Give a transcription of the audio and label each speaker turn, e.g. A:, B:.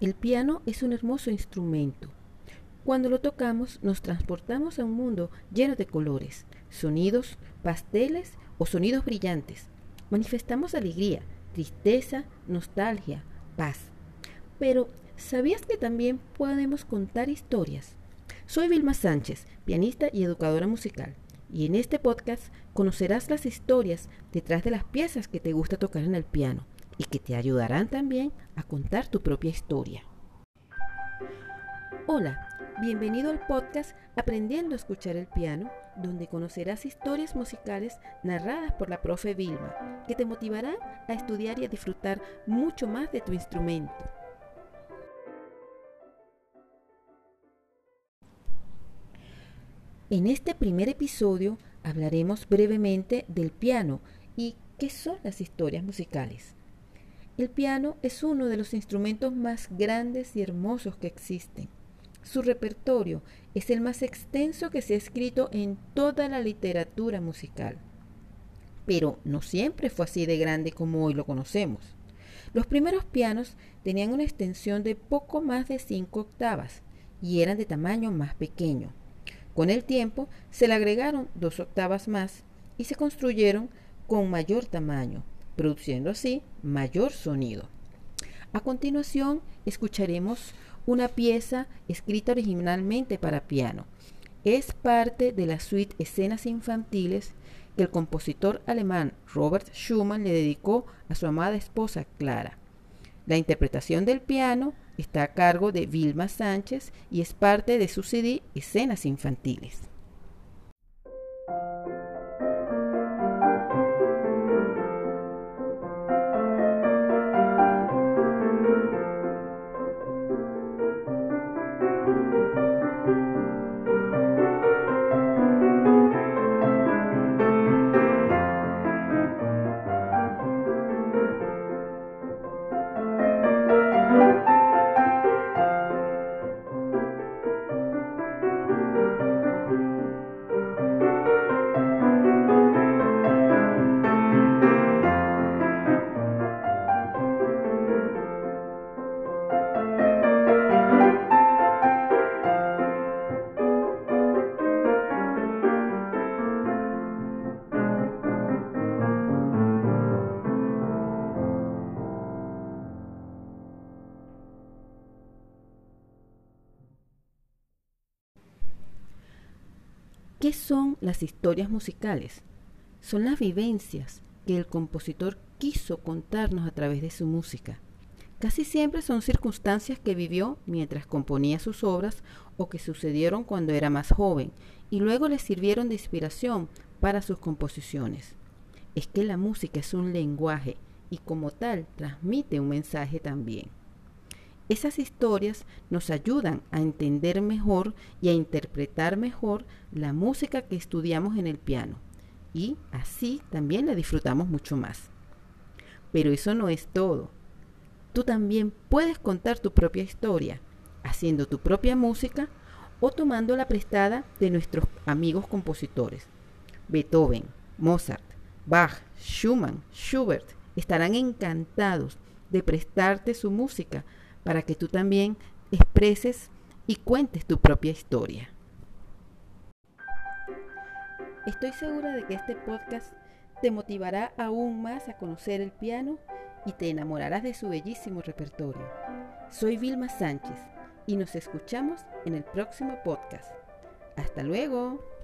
A: El piano es un hermoso instrumento. Cuando lo tocamos nos transportamos a un mundo lleno de colores, sonidos, pasteles o sonidos brillantes. Manifestamos alegría, tristeza, nostalgia, paz. Pero, ¿sabías que también podemos contar historias? Soy Vilma Sánchez, pianista y educadora musical, y en este podcast conocerás las historias detrás de las piezas que te gusta tocar en el piano y que te ayudarán también a contar tu propia historia. Hola, bienvenido al podcast Aprendiendo a escuchar el piano, donde conocerás historias musicales narradas por la profe Vilma, que te motivarán a estudiar y a disfrutar mucho más de tu instrumento. En este primer episodio hablaremos brevemente del piano y qué son las historias musicales. El piano es uno de los instrumentos más grandes y hermosos que existen. Su repertorio es el más extenso que se ha escrito en toda la literatura musical. Pero no siempre fue así de grande como hoy lo conocemos. Los primeros pianos tenían una extensión de poco más de 5 octavas y eran de tamaño más pequeño. Con el tiempo se le agregaron dos octavas más y se construyeron con mayor tamaño, produciendo así mayor sonido. A continuación, escucharemos una pieza escrita originalmente para piano. Es parte de la suite Escenas Infantiles que el compositor alemán Robert Schumann le dedicó a su amada esposa Clara. La interpretación del piano está a cargo de Vilma Sánchez y es parte de su CD Escenas Infantiles. ¿Qué son las historias musicales? Son las vivencias que el compositor quiso contarnos a través de su música. Casi siempre son circunstancias que vivió mientras componía sus obras o que sucedieron cuando era más joven y luego le sirvieron de inspiración para sus composiciones. Es que la música es un lenguaje y como tal transmite un mensaje también. Esas historias nos ayudan a entender mejor y a interpretar mejor la música que estudiamos en el piano y así también la disfrutamos mucho más. Pero eso no es todo. Tú también puedes contar tu propia historia haciendo tu propia música o tomando la prestada de nuestros amigos compositores. Beethoven, Mozart, Bach, Schumann, Schubert estarán encantados de prestarte su música para que tú también expreses y cuentes tu propia historia. Estoy segura de que este podcast te motivará aún más a conocer el piano y te enamorarás de su bellísimo repertorio. Soy Vilma Sánchez y nos escuchamos en el próximo podcast. Hasta luego.